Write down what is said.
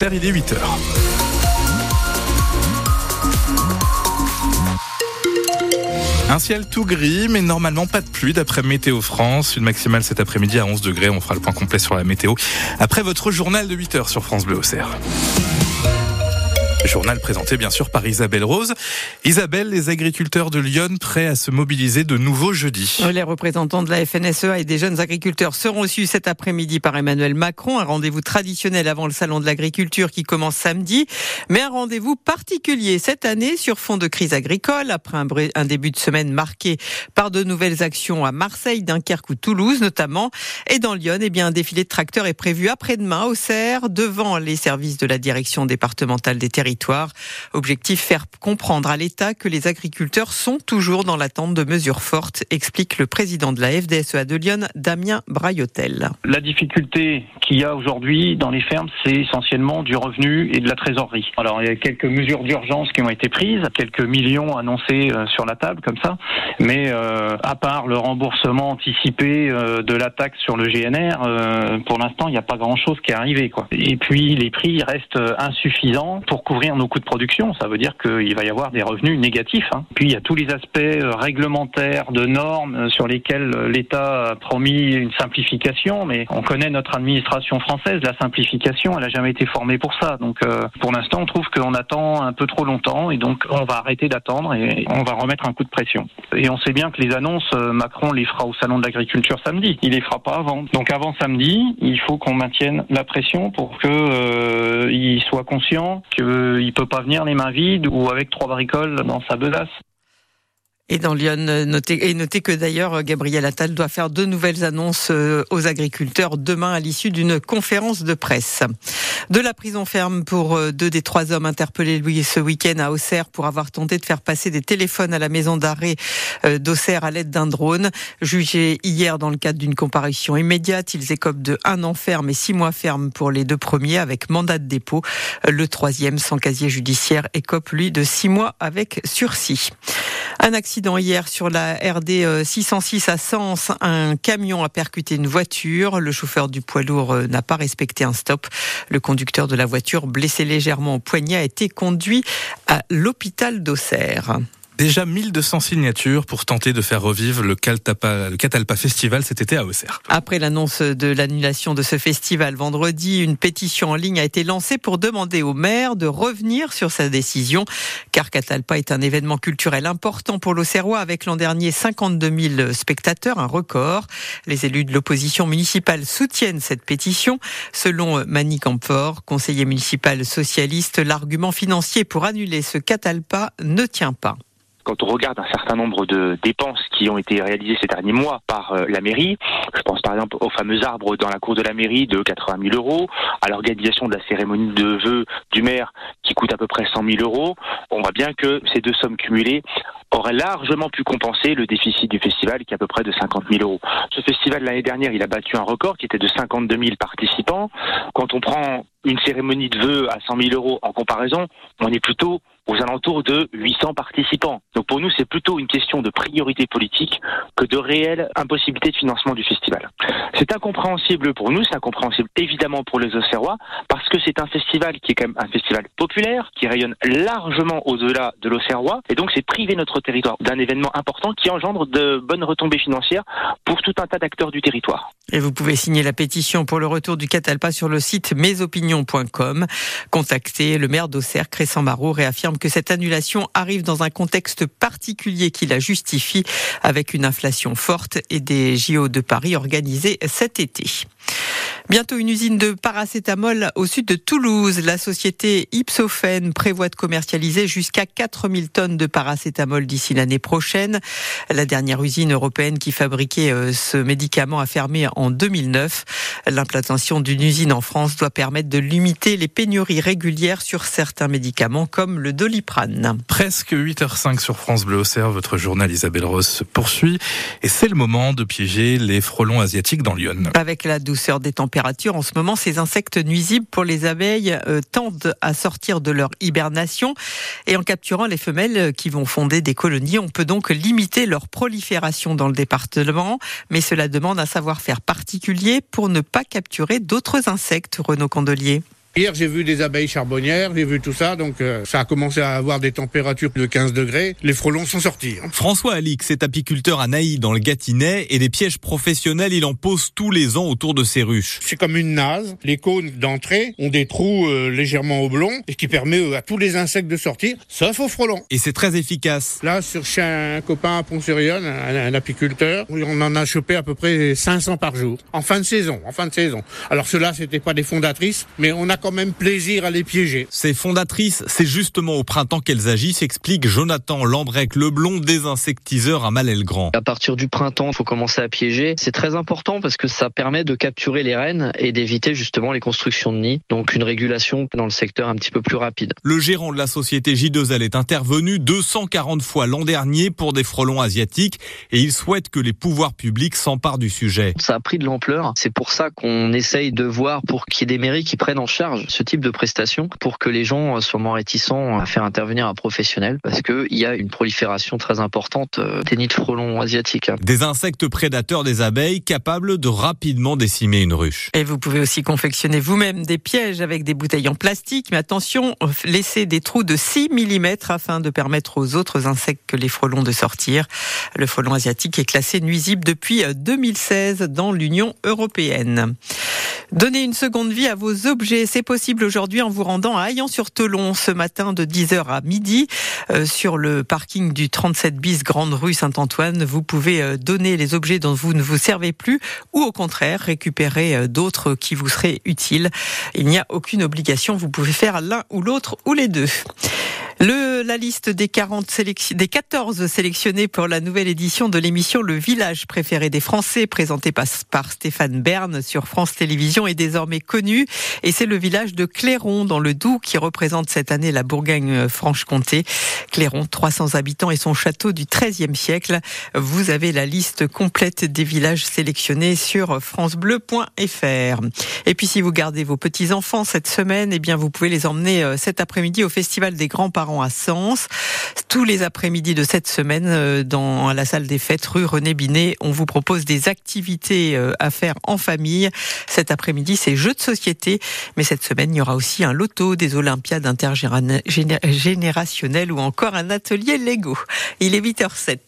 Il est 8 heures. Un ciel tout gris, mais normalement pas de pluie d'après Météo France. Une maximale cet après-midi à 11 degrés. On fera le point complet sur la météo après votre journal de 8 heures sur France Bleu Auxerre. Journal présenté bien sûr par Isabelle Rose. Isabelle, les agriculteurs de Lyon prêts à se mobiliser de nouveau jeudi. Les représentants de la FNSEA et des jeunes agriculteurs seront reçus cet après-midi par Emmanuel Macron, un rendez-vous traditionnel avant le salon de l'agriculture qui commence samedi, mais un rendez-vous particulier cette année sur fond de crise agricole. Après un, début de semaine marqué par de nouvelles actions à Marseille, Dunkerque ou Toulouse notamment, et dans Lyon, eh bien un défilé de tracteurs est prévu après-demain au Cerf devant les services de la direction départementale des territoires Objectif faire comprendre à l'État que les agriculteurs sont toujours dans l'attente de mesures fortes, explique le président de la FDSEA de Lyon, Damien Braillotel. La difficulté qu'il y a aujourd'hui dans les fermes, c'est essentiellement du revenu et de la trésorerie. Alors il y a quelques mesures d'urgence qui ont été prises, quelques millions annoncés euh, sur la table comme ça, mais euh, à part le remboursement anticipé euh, de la taxe sur le GNR, pour l'instant il n'y a pas grand-chose qui est arrivé. Et puis les prix restent insuffisants pour couvrir nos coûts de production. Ça veut dire qu'il va y avoir des revenus négatifs. Hein. Puis il y a tous les aspects euh, réglementaires, de normes euh, sur lesquels euh, l'État a promis une simplification, mais on connaît notre administration française, la simplification, elle n'a jamais été formée pour ça. Donc pour l'instant, on trouve qu'on attend un peu trop longtemps et donc on va arrêter d'attendre et on va remettre un coup de pression. Et on sait bien que les annonces, Macron les fera au salon de l'agriculture samedi. Il les fera pas avant. Donc avant samedi, il faut qu'on maintienne la pression pour que euh, il soit conscient que il peut pas venir les mains vides ou avec trois bricoles dans sa besace. Et dans Lyon, notez, et notez que d'ailleurs, Gabriel Attal doit faire de nouvelles annonces euh, aux agriculteurs demain à l'issue d'une conférence de presse. De la prison ferme pour euh, deux des trois hommes interpellés ce week-end à Auxerre pour avoir tenté de faire passer des téléphones à la maison d'arrêt euh, d'Auxerre à l'aide d'un drone. Jugés hier dans le cadre d'une comparution immédiate, ils écopent de un an ferme et six mois ferme pour les deux premiers avec mandat de dépôt. Le troisième, sans casier judiciaire, écope lui de six mois avec sursis. Un accident hier sur la RD 606 euh, à Sens. Un camion a percuté une voiture. Le chauffeur du poids lourd euh, n'a pas respecté un stop. Le conducteur de la voiture, blessé légèrement au poignet, a été conduit à l'hôpital d'Auxerre. Déjà 1200 signatures pour tenter de faire revivre le, Catalpa Festival cet été à Auxerre. Après l'annonce de l'annulation de ce festival vendredi, une pétition en ligne a été lancée pour demander au maire de revenir sur sa décision, car Catalpa est un événement culturel important pour l'Auxerrois avec l'an dernier 52 000 spectateurs, un record. Les élus de l'opposition municipale soutiennent cette pétition. Selon Mani Camfort, conseiller municipal socialiste, l'argument financier pour annuler ce Catalpa ne tient pas quand on regarde un certain nombre de dépenses qui ont été réalisées ces derniers mois par euh, la mairie, je pense par exemple aux fameux arbres dans la cour de la mairie de 80 000 euros, à l'organisation de la cérémonie de vœux du maire qui coûte à peu près 100 000 euros, on voit bien que ces deux sommes cumulées auraient largement pu compenser le déficit du festival qui est à peu près de 50 000 euros. Ce festival l'année dernière, il a battu un record qui était de 52 000 participants. Quand on prend une cérémonie de vœux à 100 000 euros en comparaison, on est plutôt aux alentours de 800 participants. Pour nous, c'est plutôt une question de priorité politique que de réelle impossibilité de financement du festival. C'est incompréhensible pour nous, c'est incompréhensible évidemment pour les Auxerrois, parce que c'est un festival qui est quand même un festival populaire, qui rayonne largement au-delà de l'Auxerrois, et donc c'est priver notre territoire d'un événement important qui engendre de bonnes retombées financières pour tout un tas d'acteurs du territoire. Et vous pouvez signer la pétition pour le retour du Catalpa sur le site mesopinions.com. Contactez le maire d'Auxerre, Crescent Marot, réaffirme que cette annulation arrive dans un contexte particulier qui la justifie avec une inflation forte et des JO de Paris organisés cet été. Bientôt une usine de paracétamol au sud de Toulouse. La société Ipsophène prévoit de commercialiser jusqu'à 4000 tonnes de paracétamol d'ici l'année prochaine. La dernière usine européenne qui fabriquait euh, ce médicament a fermé en 2009. L'implantation d'une usine en France doit permettre de limiter les pénuries régulières sur certains médicaments comme le doliprane. Presque 8h05 sur France Bleu Auxerre, votre journal Isabelle Ross se poursuit et c'est le moment de piéger les frelons asiatiques dans Lyon. Avec la douceur des températures en ce moment, ces insectes nuisibles pour les abeilles euh, tendent à sortir de leur hibernation. Et en capturant les femelles qui vont fonder des colonies, on peut donc limiter leur prolifération dans le département. Mais cela demande un savoir-faire particulier pour ne pas capturer d'autres insectes, Renaud Candelier. Hier, j'ai vu des abeilles charbonnières, j'ai vu tout ça, donc euh, ça a commencé à avoir des températures de 15 degrés. Les frelons sont sortis. Hein. François Alix est apiculteur à Naï dans le Gâtinais et des pièges professionnels, il en pose tous les ans autour de ses ruches. C'est comme une nase. Les cônes d'entrée ont des trous euh, légèrement oblongs et qui permet euh, à tous les insectes de sortir, sauf aux frelons. Et c'est très efficace. Là, sur chez un copain à pont sur un, un apiculteur, on en a chopé à peu près 500 par jour. En fin de saison, en fin de saison. Alors ceux-là, c'était pas des fondatrices, mais on a quand même plaisir à les piéger. Ces fondatrices, c'est justement au printemps qu'elles agissent, explique Jonathan Lambrec Leblond, désinsectiseur à Malel-Grand. À partir du printemps, il faut commencer à piéger. C'est très important parce que ça permet de capturer les rennes et d'éviter justement les constructions de nids. Donc une régulation dans le secteur un petit peu plus rapide. Le gérant de la société J2L est intervenu 240 fois l'an dernier pour des frelons asiatiques et il souhaite que les pouvoirs publics s'emparent du sujet. Ça a pris de l'ampleur. C'est pour ça qu'on essaye de voir pour qu'il y ait des mairies qui prennent en charge ce type de prestations pour que les gens soient moins réticents à faire intervenir un professionnel parce qu'il y a une prolifération très importante euh, des nids de frelons asiatiques. Des insectes prédateurs des abeilles capables de rapidement décimer une ruche. Et vous pouvez aussi confectionner vous-même des pièges avec des bouteilles en plastique, mais attention, laissez des trous de 6 mm afin de permettre aux autres insectes que les frelons de sortir. Le frelon asiatique est classé nuisible depuis 2016 dans l'Union européenne. Donnez une seconde vie à vos objets, c'est possible aujourd'hui en vous rendant à Ayan-sur-Telon ce matin de 10h à midi euh, sur le parking du 37 bis Grande Rue Saint-Antoine. Vous pouvez euh, donner les objets dont vous ne vous servez plus ou au contraire récupérer euh, d'autres qui vous seraient utiles. Il n'y a aucune obligation, vous pouvez faire l'un ou l'autre ou les deux. Le, la liste des, 40 sélection, des 14 sélectionnés pour la nouvelle édition de l'émission Le village préféré des Français, présentée par, Stéphane Bern sur France Télévisions, est désormais connue. Et c'est le village de Clairon, dans le Doubs, qui représente cette année la Bourgogne-Franche-Comté. Clairon, 300 habitants et son château du XIIIe siècle. Vous avez la liste complète des villages sélectionnés sur francebleu.fr. Et puis si vous gardez vos petits-enfants cette semaine, eh bien vous pouvez les emmener euh, cet après-midi au Festival des grands-parents à Sens. Tous les après-midi de cette semaine, euh, dans la salle des fêtes rue René Binet, on vous propose des activités euh, à faire en famille. Cet après-midi, c'est jeux de société. Mais cette semaine, il y aura aussi un loto, des Olympiades intergénérationnelles ou encore un atelier Lego. Il est 8h07.